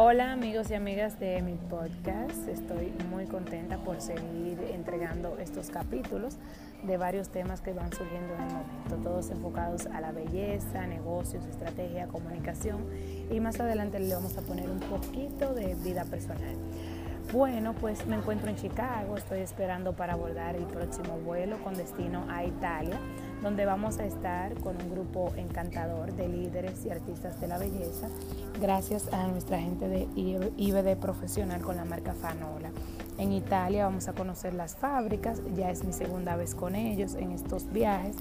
Hola amigos y amigas de mi podcast, estoy muy contenta por seguir entregando estos capítulos de varios temas que van surgiendo en el momento, todos enfocados a la belleza, negocios, estrategia, comunicación y más adelante le vamos a poner un poquito de vida personal. Bueno, pues me encuentro en Chicago, estoy esperando para abordar el próximo vuelo con destino a Italia donde vamos a estar con un grupo encantador de líderes y artistas de la belleza, gracias a nuestra gente de IBD Profesional con la marca Fanola. En Italia vamos a conocer las fábricas, ya es mi segunda vez con ellos en estos viajes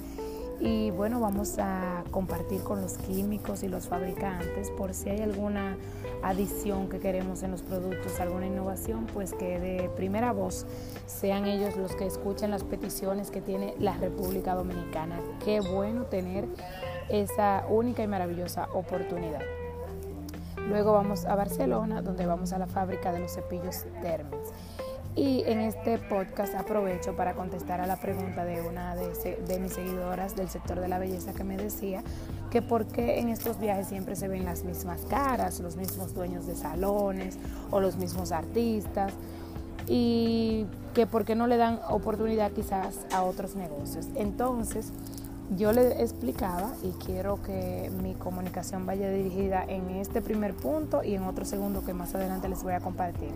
y bueno, vamos a compartir con los químicos y los fabricantes por si hay alguna adición que queremos en los productos, alguna innovación, pues que de primera voz sean ellos los que escuchen las peticiones que tiene la República Dominicana. Qué bueno tener esa única y maravillosa oportunidad. Luego vamos a Barcelona, donde vamos a la fábrica de los cepillos Termes. Y en este podcast aprovecho para contestar a la pregunta de una de, mis seguidoras del sector de la belleza que me decía que por qué en estos viajes siempre se ven las mismas caras, los mismos dueños de salones o los mismos artistas y que por qué no le dan oportunidad quizás a otros negocios. Entonces, yo le explicaba y quiero que mi comunicación vaya dirigida en este primer punto y en otro segundo que más adelante les voy a compartir.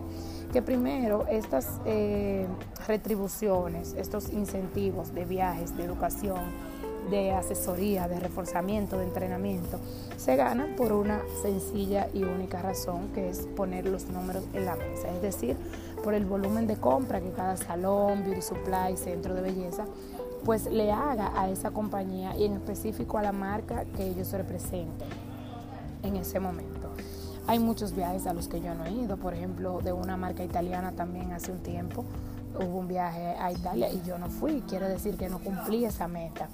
Que primero estas eh, retribuciones, estos incentivos de viajes, de educación, de asesoría, de reforzamiento, de entrenamiento, se ganan por una sencilla y única razón que es poner los números en la mesa, es decir, por el volumen de compra que cada salón, beauty supply, centro de belleza pues le haga a esa compañía y en específico a la marca que ellos representen en ese momento. Hay muchos viajes a los que yo no he ido, por ejemplo, de una marca italiana también hace un tiempo hubo un viaje a Italia y yo no fui, quiere decir que no cumplí esa meta.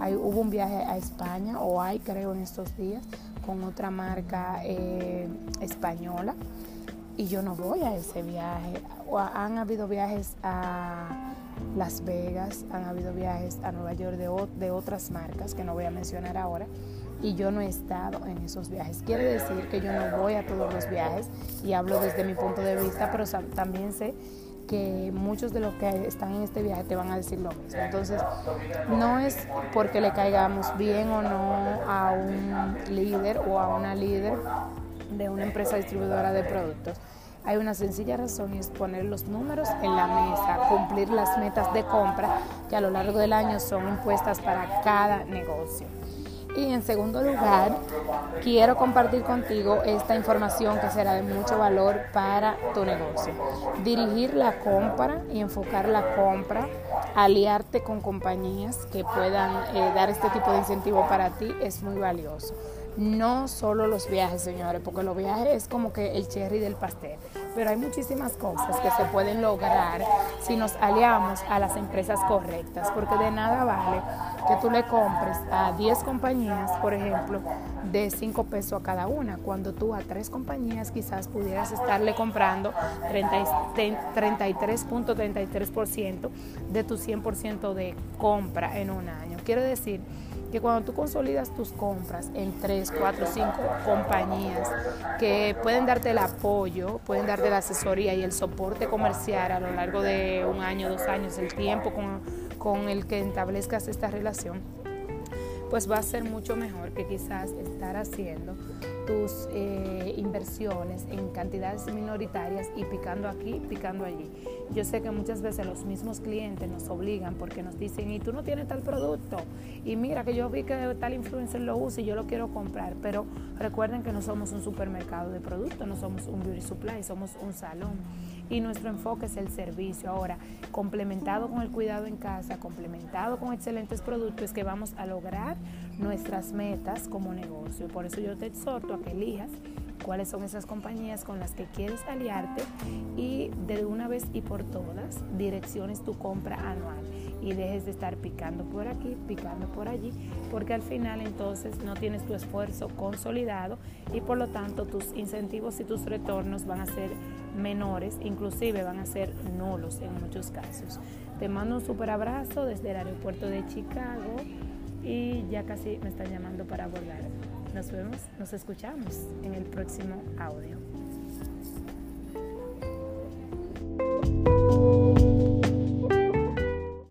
Hay, hubo un viaje a España, o hay creo en estos días, con otra marca eh, española y yo no voy a ese viaje. O han habido viajes a las Vegas, han habido viajes a Nueva York de, de otras marcas que no voy a mencionar ahora y yo no he estado en esos viajes. Quiere decir que yo no voy a todos los viajes y hablo desde mi punto de vista, pero también sé que muchos de los que están en este viaje te van a decir lo mismo. Entonces, no es porque le caigamos bien o no a un líder o a una líder de una empresa distribuidora de productos hay una sencilla razón y es poner los números en la mesa, cumplir las metas de compra que a lo largo del año son impuestas para cada negocio. Y en segundo lugar, quiero compartir contigo esta información que será de mucho valor para tu negocio. Dirigir la compra y enfocar la compra, aliarte con compañías que puedan eh, dar este tipo de incentivo para ti es muy valioso no solo los viajes, señores, porque los viajes es como que el cherry del pastel, pero hay muchísimas cosas que se pueden lograr si nos aliamos a las empresas correctas, porque de nada vale que tú le compres a 10 compañías, por ejemplo, de 5 pesos a cada una, cuando tú a tres compañías quizás pudieras estarle comprando 33.33% de tu 100% de compra en un año. Quiero decir que cuando tú consolidas tus compras en 3, 4, 5 compañías que pueden darte el apoyo, pueden darte la asesoría y el soporte comercial a lo largo de un año, dos años, el tiempo con, con el que establezcas esta relación, pues va a ser mucho mejor que quizás estar haciendo tus eh, inversiones en cantidades minoritarias y picando aquí, picando allí. Yo sé que muchas veces los mismos clientes nos obligan porque nos dicen, y tú no tienes tal producto, y mira que yo vi que tal influencer lo usa y yo lo quiero comprar, pero recuerden que no somos un supermercado de productos, no somos un beauty supply, somos un salón y nuestro enfoque es el servicio. Ahora, complementado con el cuidado en casa, complementado con excelentes productos, que vamos a lograr nuestras metas como negocio. Por eso yo te exhorto a que elijas cuáles son esas compañías con las que quieres aliarte y de una vez y por todas direcciones tu compra anual y dejes de estar picando por aquí, picando por allí, porque al final entonces no tienes tu esfuerzo consolidado y por lo tanto tus incentivos y tus retornos van a ser menores, inclusive van a ser nulos en muchos casos. Te mando un super abrazo desde el aeropuerto de Chicago y ya casi me están llamando para abordar. Nos vemos, nos escuchamos en el próximo audio.